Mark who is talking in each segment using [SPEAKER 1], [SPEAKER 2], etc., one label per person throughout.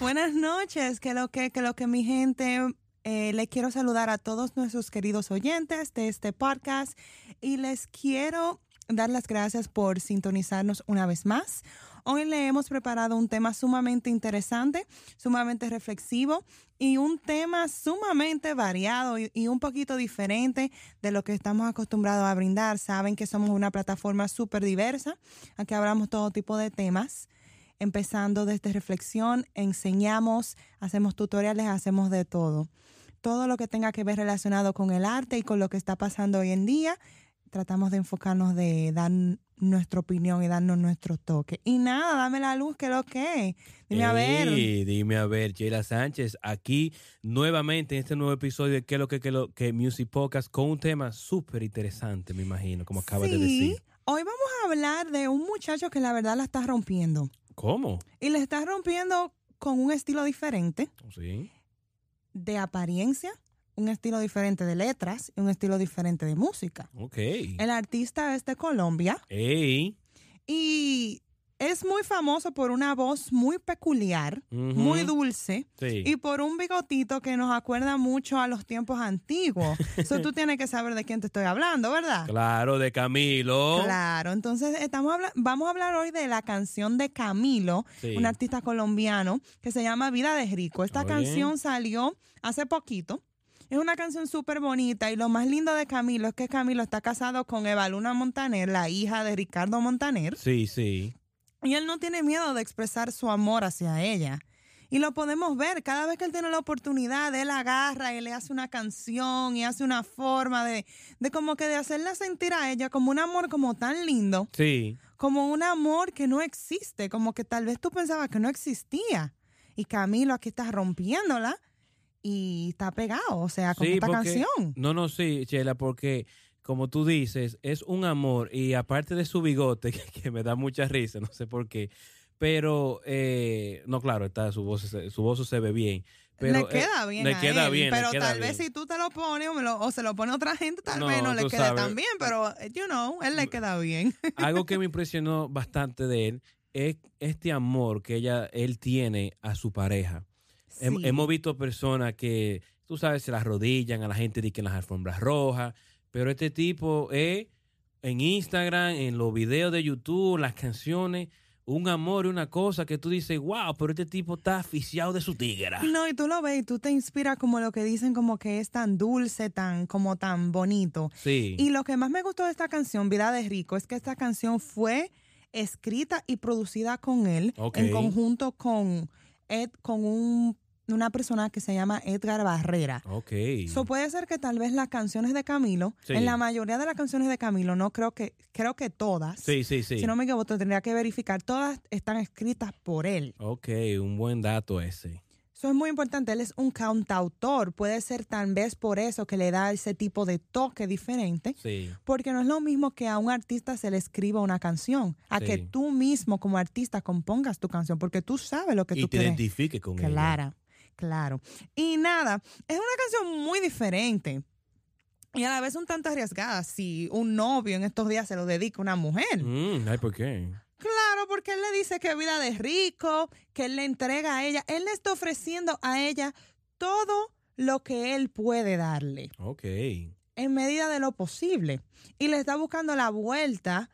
[SPEAKER 1] Buenas noches, que lo que, que lo que mi gente, eh, les quiero saludar a todos nuestros queridos oyentes de este podcast y les quiero dar las gracias por sintonizarnos una vez más. Hoy le hemos preparado un tema sumamente interesante, sumamente reflexivo y un tema sumamente variado y, y un poquito diferente de lo que estamos acostumbrados a brindar. Saben que somos una plataforma súper diversa, aquí hablamos todo tipo de temas empezando desde reflexión, enseñamos, hacemos tutoriales, hacemos de todo. Todo lo que tenga que ver relacionado con el arte y con lo que está pasando hoy en día, tratamos de enfocarnos de dar nuestra opinión y darnos nuestro toque. Y nada, dame la luz, que lo que. Dime a ver.
[SPEAKER 2] Dime a ver, Sheila Sánchez, aquí nuevamente en este nuevo episodio de ¿Qué es lo que, qué es lo que Music Podcast con un tema súper interesante, me imagino, como acabas de
[SPEAKER 1] Sí,
[SPEAKER 2] decir.
[SPEAKER 1] Hoy vamos a hablar de un muchacho que la verdad la está rompiendo.
[SPEAKER 2] ¿Cómo?
[SPEAKER 1] Y le está rompiendo con un estilo diferente
[SPEAKER 2] Sí.
[SPEAKER 1] de apariencia, un estilo diferente de letras y un estilo diferente de música.
[SPEAKER 2] Ok.
[SPEAKER 1] El artista es de Colombia
[SPEAKER 2] Ey.
[SPEAKER 1] y es muy famoso por una voz muy peculiar, muy dulce
[SPEAKER 2] Sí.
[SPEAKER 1] y por un bigotito que nos acuerda mucho a los tiempos antiguos. Eso tú tienes que saber de quién te estoy hablando, ¿verdad?
[SPEAKER 2] Claro, de Camilo.
[SPEAKER 1] Claro, entonces estamos habla- vamos a hablar hoy de la canción de Camilo,
[SPEAKER 2] Sí.
[SPEAKER 1] un artista colombiano que se llama Vida de Rico. Esta
[SPEAKER 2] Oye.
[SPEAKER 1] canción salió hace poquito. Es una canción súper bonita y lo más lindo de Camilo es que Camilo está casado con Eva Luna Montaner, la hija de Ricardo Montaner,
[SPEAKER 2] Sí, sí.
[SPEAKER 1] Y él no tiene miedo de expresar su amor hacia ella. Y lo podemos ver, cada vez que él tiene la oportunidad, él agarra y le hace una canción y hace una forma de, de como que de hacerla sentir a ella como un amor como tan lindo
[SPEAKER 2] Sí.
[SPEAKER 1] como un amor que no existe, como que tal vez tú pensabas que no existía. Y Camilo aquí está rompiéndola y está pegado, o sea, con
[SPEAKER 2] Sí,
[SPEAKER 1] esta
[SPEAKER 2] porque-
[SPEAKER 1] canción.
[SPEAKER 2] No, no, sí, Chela, porque como tú dices, es un amor y aparte de su bigote, que, que me da mucha risa, no sé por qué, pero, eh, no, claro, está su voz, se- su voz se ve bien. Pero,
[SPEAKER 1] le
[SPEAKER 2] eh,
[SPEAKER 1] queda bien.
[SPEAKER 2] Le queda
[SPEAKER 1] él,
[SPEAKER 2] bien,
[SPEAKER 1] Pero
[SPEAKER 2] queda
[SPEAKER 1] tal vez
[SPEAKER 2] bien.
[SPEAKER 1] si tú te lo pones o, me lo- o se lo pone otra gente, tal
[SPEAKER 2] No,
[SPEAKER 1] vez no le quede
[SPEAKER 2] sabes.
[SPEAKER 1] tan bien, pero, you know, él le queda bien.
[SPEAKER 2] Algo que me impresionó bastante de él es este amor que ella, él tiene a su pareja.
[SPEAKER 1] Sí.
[SPEAKER 2] Hemos visto personas que, tú sabes, se las rodillan a la gente de que en las alfombras rojas, pero este tipo es en Instagram, en los videos de YouTube, las canciones, un amor y una cosa que tú dices, wow, pero este tipo está aficiado de su tigra.
[SPEAKER 1] No, y tú lo ves y tú te inspiras como lo que dicen, como que es tan dulce, tan, como tan bonito.
[SPEAKER 2] Sí.
[SPEAKER 1] Y lo que más me gustó de esta canción, Vida de Rico, es que esta canción fue escrita y producida con él en conjunto con Ed, con un- una persona que se llama Edgar Barrera.
[SPEAKER 2] ok.
[SPEAKER 1] So puede ser que tal vez las canciones de Camilo,
[SPEAKER 2] Sí.
[SPEAKER 1] en la mayoría de las canciones de Camilo, no creo que, creo que todas,
[SPEAKER 2] sí, sí, sí.
[SPEAKER 1] si no me equivoco, tendría que verificar, todas están escritas por él.
[SPEAKER 2] Ok, un buen dato ese.
[SPEAKER 1] Eso es muy importante, él es un cantautor, puede ser tal vez por eso que le da ese tipo de toque diferente.
[SPEAKER 2] Sí.
[SPEAKER 1] Porque no es lo mismo que a un artista se le escriba una canción, a
[SPEAKER 2] Sí.
[SPEAKER 1] que tú mismo como artista compongas tu canción, porque tú sabes lo que
[SPEAKER 2] Y
[SPEAKER 1] tú
[SPEAKER 2] te
[SPEAKER 1] quieres.
[SPEAKER 2] identifique con ella.
[SPEAKER 1] Claro. Y nada, es una canción muy diferente. Y a la vez un tanto arriesgada si un novio en estos días se lo dedica a una mujer.
[SPEAKER 2] Mm, ay, ¿por qué?
[SPEAKER 1] Claro, porque él le dice que vida de rico, que él le entrega a ella. Él le está ofreciendo a ella todo lo que él puede darle
[SPEAKER 2] Ok.
[SPEAKER 1] en medida de lo posible y le está buscando la vuelta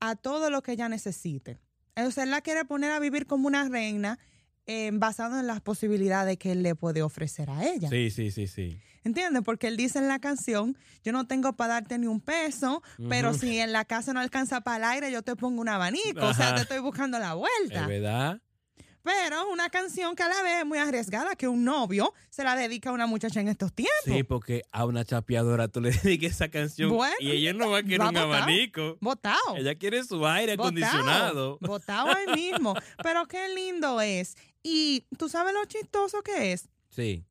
[SPEAKER 1] a todo lo que ella necesite. Entonces él la quiere poner a vivir como una reina eh, basado en las posibilidades que él le puede ofrecer a ella.
[SPEAKER 2] Sí, sí, sí, sí.
[SPEAKER 1] ¿Entiendes? Porque él dice en la canción, yo no tengo para darte ni un peso, pero si en la casa no alcanza para el aire, yo te pongo un abanico. O sea, te estoy buscando la
[SPEAKER 2] Es
[SPEAKER 1] vuelta.
[SPEAKER 2] verdad.
[SPEAKER 1] Pero es una canción que a la vez es muy arriesgada, que un novio se la dedica a una muchacha en estos tiempos.
[SPEAKER 2] Sí, porque a una chapeadora tú le dediques esa canción
[SPEAKER 1] Bueno,
[SPEAKER 2] y ella no va a querer
[SPEAKER 1] va
[SPEAKER 2] un
[SPEAKER 1] botado.
[SPEAKER 2] abanico.
[SPEAKER 1] Botado.
[SPEAKER 2] Ella quiere su aire
[SPEAKER 1] Botado,
[SPEAKER 2] acondicionado.
[SPEAKER 1] Botado ahí mismo. Pero qué lindo es. Y tú sabes lo chistoso que es.
[SPEAKER 2] Sí.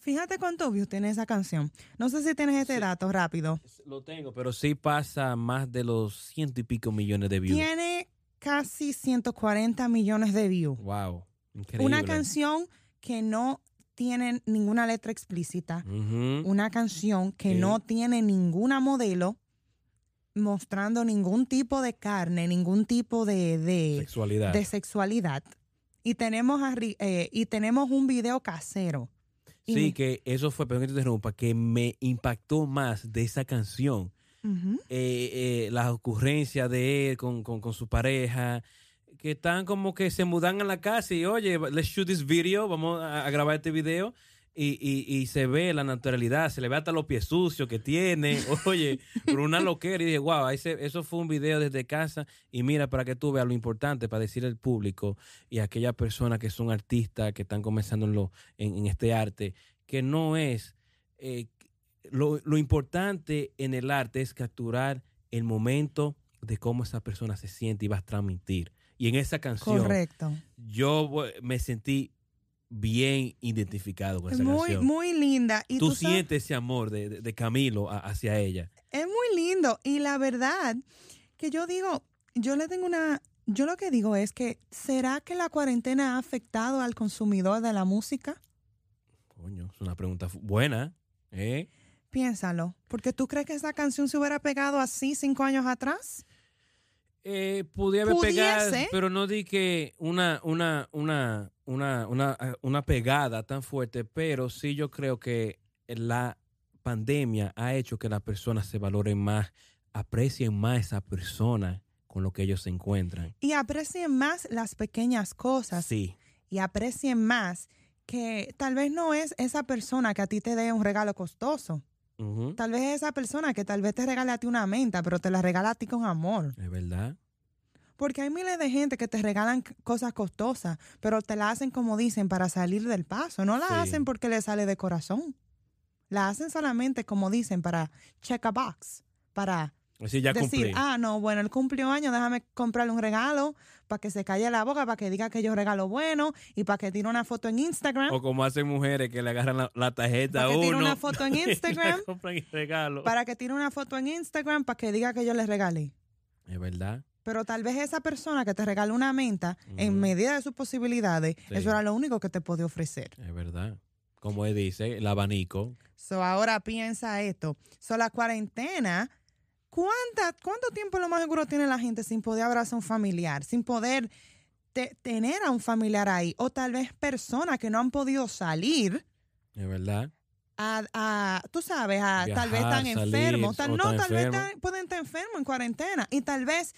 [SPEAKER 1] Fíjate cuántos views tiene esa canción. No sé si tienes
[SPEAKER 2] Sí.
[SPEAKER 1] dato rápido.
[SPEAKER 2] Lo tengo, pero sí pasa más de los ciento y pico millones de views.
[SPEAKER 1] Tiene casi 140 millones de views.
[SPEAKER 2] Wow. Increíble.
[SPEAKER 1] Una canción que no tiene ninguna letra explícita. Una canción que no tiene ninguna modelo mostrando ningún tipo de carne, ningún tipo de, de,
[SPEAKER 2] Sexualidad.
[SPEAKER 1] de sexualidad. Y tenemos, a eh, y tenemos un video casero. Y-
[SPEAKER 2] Sí, que eso fue, perdón que te interrumpa, que me impactó más de esa canción.
[SPEAKER 1] Ujú.
[SPEAKER 2] eh, eh, las ocurrencias de él con, con, con su pareja, que están como que se mudan a la casa y, oye, let's shoot this video, vamos a, a grabar este video. Y, y, y se ve la naturalidad, se le ve hasta los pies sucios que tiene, oye, por una loquera. Y dije, wow, ese, eso fue un video desde casa. Y mira, para que tú veas lo importante, para decirle al público y a aquellas personas que son artistas, que están comenzando en, lo, en, en este arte, que no es eh, lo, lo importante en el arte es capturar el momento de cómo esa persona se siente y va a transmitir. Y en esa canción
[SPEAKER 1] Correcto.
[SPEAKER 2] yo bu- me sentí bien identificado con
[SPEAKER 1] Es
[SPEAKER 2] esa
[SPEAKER 1] muy,
[SPEAKER 2] canción.
[SPEAKER 1] muy linda. Y
[SPEAKER 2] tú, sientes ese amor de, de- de Camilo a- hacia ella.
[SPEAKER 1] Es muy lindo. Y la verdad que yo digo, yo le tengo una... Yo lo que digo es que, ¿será que la cuarentena ha afectado al consumidor de la música?
[SPEAKER 2] Coño, es una pregunta buena. ¿eh?
[SPEAKER 1] Piénsalo. Porque tú crees que esa canción se hubiera pegado así cinco años atrás?
[SPEAKER 2] Eh, pudiera haber pegado, pero no di que una, una, una, una, una, eh, una pegada tan fuerte, pero sí yo creo que la pandemia ha hecho que las personas se valoren más, aprecien más a esa persona con lo que ellos se encuentran.
[SPEAKER 1] Y aprecien más las pequeñas cosas.
[SPEAKER 2] Sí,
[SPEAKER 1] Y aprecien más que tal vez no es esa persona que a ti te dé un regalo costoso. Tal vez es esa persona que tal vez te regale a ti una menta, pero te la regala a ti con amor.
[SPEAKER 2] es verdad.
[SPEAKER 1] Porque hay miles de gente que te regalan cosas costosas, pero te la hacen como dicen para salir del paso. No la
[SPEAKER 2] Sí.
[SPEAKER 1] hacen porque le sale de corazón. La hacen solamente como dicen para check a box, para
[SPEAKER 2] Así ya
[SPEAKER 1] decir,
[SPEAKER 2] cumplí.
[SPEAKER 1] ah, no, bueno, él cumplió años, déjame comprarle un regalo para que se calle la boca, para que diga que yo regalo bueno y para que tire una foto en Instagram.
[SPEAKER 2] O como hacen mujeres que le agarran la, la tarjeta a
[SPEAKER 1] Para que tire
[SPEAKER 2] uno.
[SPEAKER 1] una foto en Instagram.
[SPEAKER 2] regalo.
[SPEAKER 1] Para que tire una foto en Instagram para que diga que yo le regalé.
[SPEAKER 2] Es verdad.
[SPEAKER 1] Pero tal vez esa persona que te regaló una menta, en medida de sus posibilidades,
[SPEAKER 2] Sí.
[SPEAKER 1] eso era lo único que te podía ofrecer.
[SPEAKER 2] Es verdad. Como él dice, el abanico.
[SPEAKER 1] So, ahora piensa esto. So, la cuarentena, ¿cuánta, ¿cuánto tiempo lo más seguro tiene la gente sin poder abrazar a un familiar? Sin poder te- tener a un familiar ahí. O tal vez personas que no han podido salir
[SPEAKER 2] Es verdad.
[SPEAKER 1] a, a- tú sabes, a, tal vez están enfermos. Tal, no, tal vez pueden estar enfermos en cuarentena. Y tal vez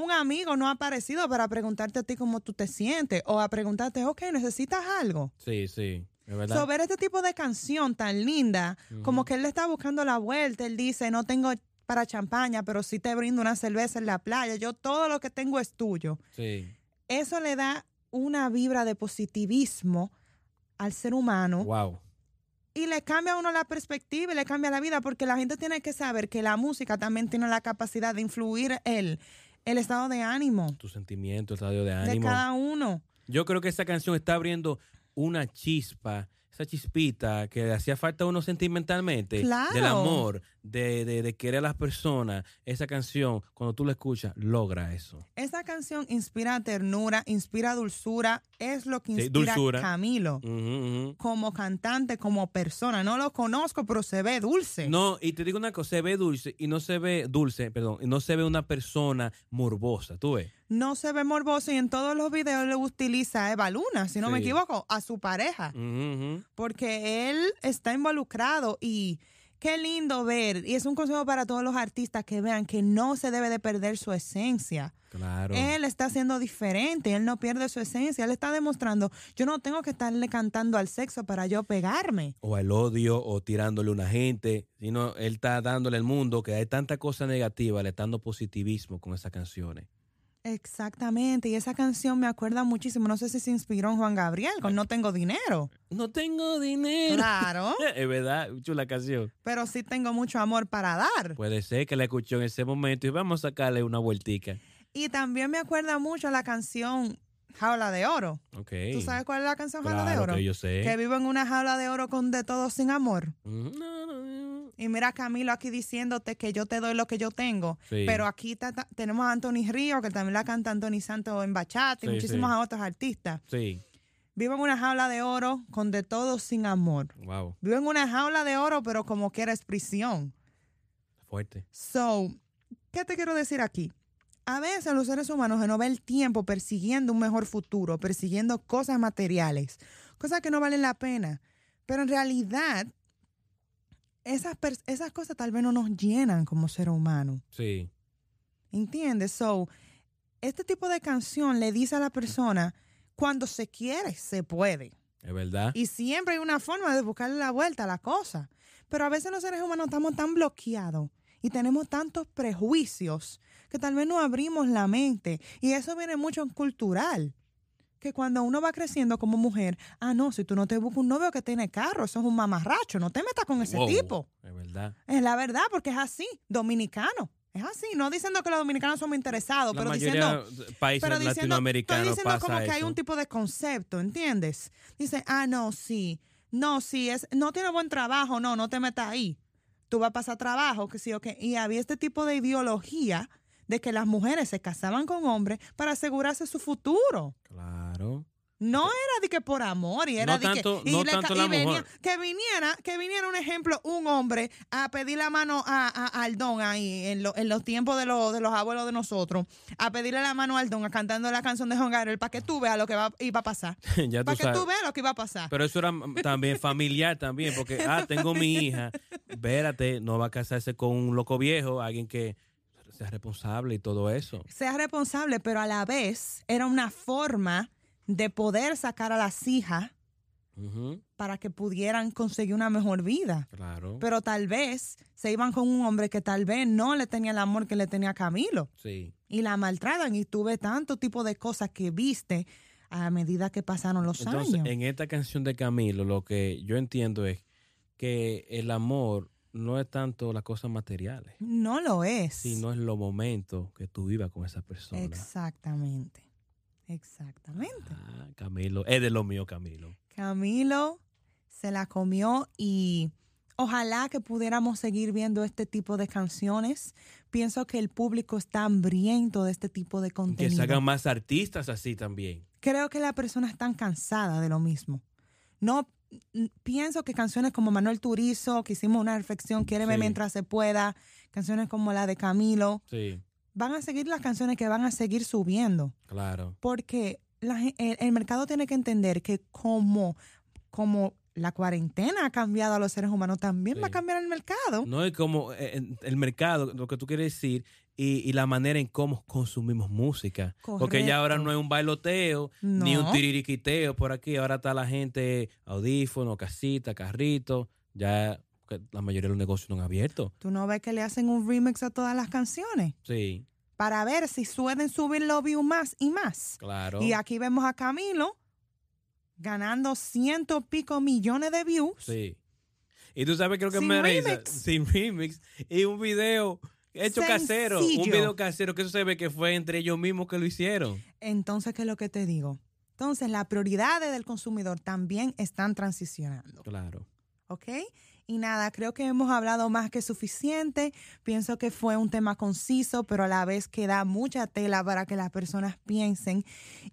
[SPEAKER 1] un amigo no ha aparecido para preguntarte a ti cómo tú te sientes. O a preguntarte, ok, ¿necesitas algo?
[SPEAKER 2] Sí, sí.
[SPEAKER 1] So, ver este tipo de canción tan linda, como que él le está buscando la vuelta, él dice, no tengo para champaña, pero sí te brindo una cerveza en la playa, yo todo lo que tengo es tuyo.
[SPEAKER 2] Sí.
[SPEAKER 1] Eso le da una vibra de positivismo al ser humano
[SPEAKER 2] Wow.
[SPEAKER 1] y le cambia a uno la perspectiva y le cambia la vida, porque la gente tiene que saber que la música también tiene la capacidad de influir el, el estado de ánimo
[SPEAKER 2] Tu sentimiento, el estadio de
[SPEAKER 1] de
[SPEAKER 2] ánimo.
[SPEAKER 1] cada uno.
[SPEAKER 2] Yo creo que esta canción está abriendo una chispa, esa chispita que le hacía falta a uno sentimentalmente.
[SPEAKER 1] Claro.
[SPEAKER 2] Del amor, de, de, de querer a las personas. Esa canción, cuando tú la escuchas, logra eso.
[SPEAKER 1] Esa canción inspira ternura, inspira dulzura, es lo que
[SPEAKER 2] Sí,
[SPEAKER 1] inspira
[SPEAKER 2] dulzura.
[SPEAKER 1] Camilo.
[SPEAKER 2] Ujú, ujú.
[SPEAKER 1] como cantante, como persona. No lo conozco, pero se ve dulce.
[SPEAKER 2] No, y te digo una cosa, se ve dulce y no se ve dulce, perdón, y no se ve una persona morbosa, tú ves.
[SPEAKER 1] No se ve morboso y en todos los videos le utiliza a Eva Luna, si no me equivoco, a su pareja. Porque él está involucrado y qué lindo ver. Y es un consejo para todos los artistas que vean que no se debe de perder su esencia.
[SPEAKER 2] Claro.
[SPEAKER 1] Él está siendo diferente, él no pierde su esencia, él está demostrando, yo no tengo que estarle cantando al sexo para yo pegarme.
[SPEAKER 2] o al odio o tirándole a una gente, sino él está dándole al mundo que hay tanta cosa negativa, le está dando positivismo con esas canciones.
[SPEAKER 1] Exactamente, y esa canción me acuerda muchísimo, no sé si se inspiró en Juan Gabriel con No tengo dinero.
[SPEAKER 2] No tengo dinero.
[SPEAKER 1] Claro,
[SPEAKER 2] Es verdad, chula canción.
[SPEAKER 1] pero sí tengo mucho amor para dar.
[SPEAKER 2] Puede ser que la escuchó en ese momento y vamos a sacarle una vueltica.
[SPEAKER 1] Y también me acuerda mucho la canción Jaula de Oro. ¿Tú sabes cuál es la canción Jaula de Oro?
[SPEAKER 2] que yo sé.
[SPEAKER 1] Que vivo en una jaula de oro con de todo sin amor.
[SPEAKER 2] No, no.
[SPEAKER 1] Y mira Camilo aquí diciéndote que yo te doy lo que yo tengo.
[SPEAKER 2] Sí.
[SPEAKER 1] Pero aquí tenemos a Anthony Río, que también la canta Anthony Santos en bachata y
[SPEAKER 2] Sí,
[SPEAKER 1] muchísimos
[SPEAKER 2] sí.
[SPEAKER 1] otros artistas.
[SPEAKER 2] Sí,
[SPEAKER 1] Vivo en una jaula de oro con de todo sin amor.
[SPEAKER 2] wow,
[SPEAKER 1] Vivo en una jaula de oro, pero como que eres prisión.
[SPEAKER 2] fuerte.
[SPEAKER 1] So, ¿qué te quiero decir aquí? A veces los seres humanos se nos ve el tiempo persiguiendo un mejor futuro, persiguiendo cosas materiales, cosas que no valen la pena. Pero en realidad, esas, esas cosas tal vez no nos llenan como ser humano.
[SPEAKER 2] Sí.
[SPEAKER 1] ¿Entiendes? So, este tipo de canción le dice a la persona, cuando se quiere, se puede.
[SPEAKER 2] Es verdad.
[SPEAKER 1] Y siempre hay una forma de buscarle la vuelta a la cosa. Pero a veces los seres humanos estamos tan bloqueados y tenemos tantos prejuicios que tal vez no abrimos la mente. Y eso viene mucho en cultural. Que cuando uno va creciendo como mujer, ah, no, si tú no te buscas un novio que tiene carro, eso es un mamarracho, no te metas con ese
[SPEAKER 2] Wow,
[SPEAKER 1] tipo.
[SPEAKER 2] Es verdad.
[SPEAKER 1] Es la verdad, porque es así, dominicano. Es así, no diciendo que los dominicanos somos interesados,
[SPEAKER 2] La
[SPEAKER 1] pero diciendo
[SPEAKER 2] países
[SPEAKER 1] pero diciendo, estoy como que hay un tipo de concepto, ¿entiendes? Dice, ah, no, sí, no, sí, es, no tiene buen trabajo, no, no te metas ahí. Tú vas a pasar trabajo, que sí, ok. Y había este tipo de ideología de que las mujeres se casaban con hombres para asegurarse su futuro.
[SPEAKER 2] Claro.
[SPEAKER 1] No era de que por amor y era
[SPEAKER 2] No
[SPEAKER 1] de
[SPEAKER 2] tanto-
[SPEAKER 1] que y
[SPEAKER 2] no
[SPEAKER 1] le
[SPEAKER 2] tanto
[SPEAKER 1] y
[SPEAKER 2] la
[SPEAKER 1] venía-
[SPEAKER 2] mujer.
[SPEAKER 1] que viniera que viniera un ejemplo un hombre a pedir la mano a, a- al don ahí en, lo- en los tiempos de, los de los abuelos de nosotros a pedirle la mano al don a cantando la canción de Juan Gabriel para que tú veas lo que va, iba a pasar
[SPEAKER 2] ya
[SPEAKER 1] para que
[SPEAKER 2] sabes.
[SPEAKER 1] tú veas lo que iba a pasar
[SPEAKER 2] Pero eso era también familiar también, porque, ah, tengo mi hija, espérate, no va a casarse con un loco viejo, alguien que sea responsable y todo eso.
[SPEAKER 1] sea responsable pero a la vez era una forma de poder sacar a las hijas para que pudieran conseguir una mejor vida
[SPEAKER 2] Claro.
[SPEAKER 1] pero tal vez se iban con un hombre que tal vez no le tenía el amor que le tenía a Camilo
[SPEAKER 2] sí.
[SPEAKER 1] y la maltratan y tuve tanto tipo de cosas que viste a medida que pasaron los
[SPEAKER 2] Entonces,
[SPEAKER 1] años.
[SPEAKER 2] en esta canción de Camilo, lo que yo entiendo es que el amor no es tanto las cosas materiales,
[SPEAKER 1] No lo es.
[SPEAKER 2] sino es los momentos que tú vivas con esa persona.
[SPEAKER 1] Exactamente. Exactamente.
[SPEAKER 2] Ah, Camilo, es de lo mío, Camilo.
[SPEAKER 1] Camilo se la comió y ojalá que pudiéramos seguir viendo este tipo de canciones. Pienso que el público está hambriento de este tipo de
[SPEAKER 2] Que
[SPEAKER 1] contenido.
[SPEAKER 2] se hagan más artistas así también.
[SPEAKER 1] creo que las personas están cansadas de lo mismo. No pienso que canciones como Manuel Turizo, que hicimos una reflexión, Quiéreme
[SPEAKER 2] Sí.
[SPEAKER 1] mientras se pueda, canciones como la de Camilo,
[SPEAKER 2] Sí,
[SPEAKER 1] van a seguir las canciones que van a seguir subiendo,
[SPEAKER 2] claro.
[SPEAKER 1] porque la el, el mercado tiene que entender que como, como la cuarentena ha cambiado a los seres humanos, también va a cambiar el mercado.
[SPEAKER 2] No es como eh, el mercado, lo que tú quieres decir, y, y la manera en cómo consumimos música. Porque ya ahora no es un bailoteo, ni un tiririquiteo por aquí. Ahora está la gente audífono, casita, carrito. Ya que la mayoría de los negocios no han abierto.
[SPEAKER 1] Tú no ves que le hacen un remix a todas las canciones
[SPEAKER 2] Sí,
[SPEAKER 1] para ver si suelen subir los views más y más.
[SPEAKER 2] claro.
[SPEAKER 1] Y aquí vemos a Camilo ganando ciento pico millones de views.
[SPEAKER 2] Sí. Y tú sabes, creo que
[SPEAKER 1] Sin
[SPEAKER 2] me
[SPEAKER 1] remix.
[SPEAKER 2] Sin remix. Y un video hecho casero. Un
[SPEAKER 1] Sencillo.
[SPEAKER 2] video casero que eso se ve que fue entre ellos mismos que lo hicieron.
[SPEAKER 1] Entonces, ¿qué es lo que te digo? Entonces, las prioridades del consumidor también están transicionando,
[SPEAKER 2] Claro.
[SPEAKER 1] ¿ok? Y nada, creo que hemos hablado más que suficiente. Pienso que fue un tema conciso, pero a la vez que da mucha tela para que las personas piensen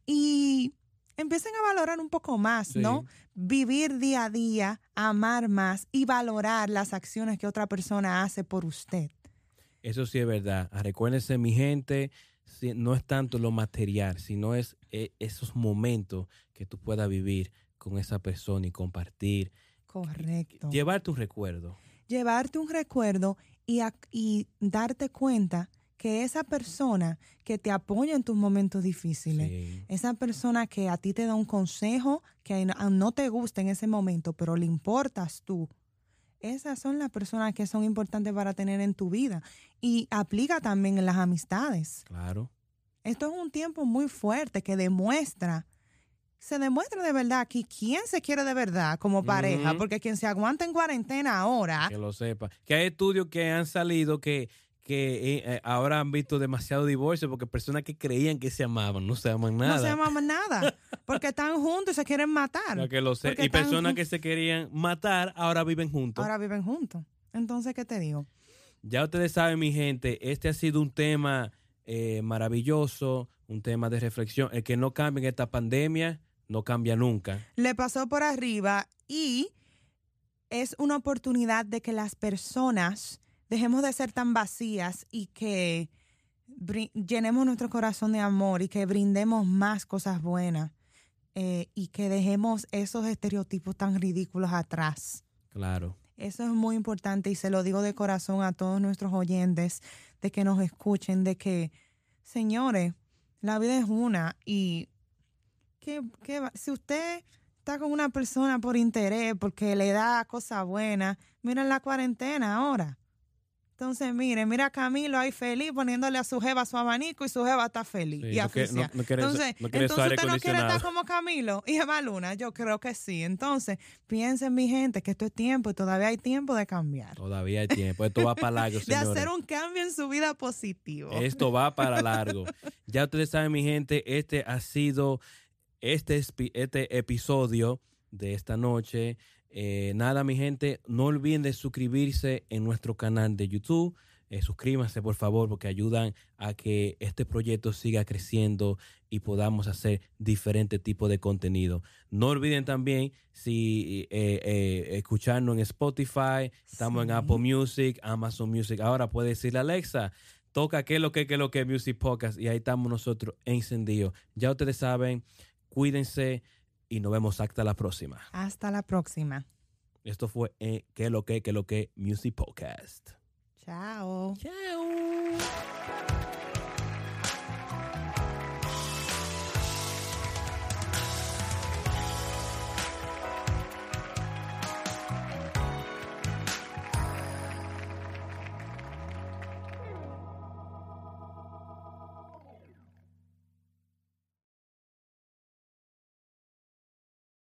[SPEAKER 1] y empiecen a valorar un poco más,
[SPEAKER 2] Sí.
[SPEAKER 1] ¿no? Vivir día a día, amar más y valorar las acciones que otra persona hace por usted.
[SPEAKER 2] Eso sí es verdad. Ah, Recuérdense, mi gente, no es tanto lo material, sino es eh, esos momentos que tú puedas vivir con esa persona y compartir.
[SPEAKER 1] Correcto.
[SPEAKER 2] Llevarte un recuerdo.
[SPEAKER 1] llevarte un recuerdo y, y darte cuenta que esa persona que te apoya en tus momentos difíciles,
[SPEAKER 2] Sí.
[SPEAKER 1] esa persona que a ti te da un consejo que no, a- no te gusta en ese momento, pero le importas tú, esas son las personas que son importantes para tener en tu vida. Y aplica también en las amistades.
[SPEAKER 2] Claro.
[SPEAKER 1] Esto es un tiempo muy fuerte que demuestra, se demuestra de verdad aquí quién se quiere de verdad como pareja, porque quien se aguanta en cuarentena ahora,
[SPEAKER 2] Que lo sepa. Que hay estudios que han salido que, que eh, eh, ahora han visto demasiado divorcio porque personas que creían que se amaban no se aman nada.
[SPEAKER 1] no se llaman nada, porque están juntos y se quieren matar.
[SPEAKER 2] Que lo
[SPEAKER 1] Porque
[SPEAKER 2] Y personas que se querían matar ahora viven juntos.
[SPEAKER 1] Ahora viven juntos. Entonces, ¿qué te digo?
[SPEAKER 2] Ya ustedes saben, mi gente, este ha sido un tema eh, maravilloso, un tema de reflexión. El que no cambie en esta pandemia, no cambia nunca.
[SPEAKER 1] Le pasó por arriba y es una oportunidad de que las personas dejemos de ser tan vacías y que llenemos nuestro corazón de amor y que brindemos más cosas buenas eh, y que dejemos esos estereotipos tan ridículos atrás.
[SPEAKER 2] Claro.
[SPEAKER 1] Eso es muy importante y se lo digo de corazón a todos nuestros oyentes, de que nos escuchen, de que, señores, la vida es una y va- si usted está con una persona por interés, porque le da cosas buenas, miren la cuarentena ahora. Entonces, miren, mira a Camilo ahí feliz poniéndole a su jeva su abanico y su jeva está feliz
[SPEAKER 2] Sí,
[SPEAKER 1] y
[SPEAKER 2] no, que-
[SPEAKER 1] aficia.
[SPEAKER 2] no- no quiere-
[SPEAKER 1] entonces, entonces usted no quiere estar como Camilo y Eva Luna. Yo creo que sí. Entonces, piensen, mi gente, que esto es tiempo y todavía hay tiempo de cambiar.
[SPEAKER 2] Todavía hay tiempo. Esto va para largo,
[SPEAKER 1] De hacer un cambio en su vida positivo.
[SPEAKER 2] Esto va para largo. Ya ustedes saben, mi gente, este ha sido este, este episodio de esta noche. Eh, nada, mi gente, no olviden de suscribirse en nuestro canal de YouTube. Eh, suscríbanse, por favor, porque ayudan a que este proyecto siga creciendo y podamos hacer diferentes tipos de contenido. No olviden también si eh, eh, escucharnos en Spotify, estamos en. Apple Music, Amazon Music. Ahora puede decirle Alexa, toca qué es lo que, qué es lo que Music Podcast y ahí estamos nosotros encendidos. Ya ustedes saben, cuídense y nos vemos hasta la próxima.
[SPEAKER 1] Hasta la próxima.
[SPEAKER 2] Esto fue eh, qué es lo que, qué es lo que Music Podcast.
[SPEAKER 1] Chao.
[SPEAKER 2] Chao.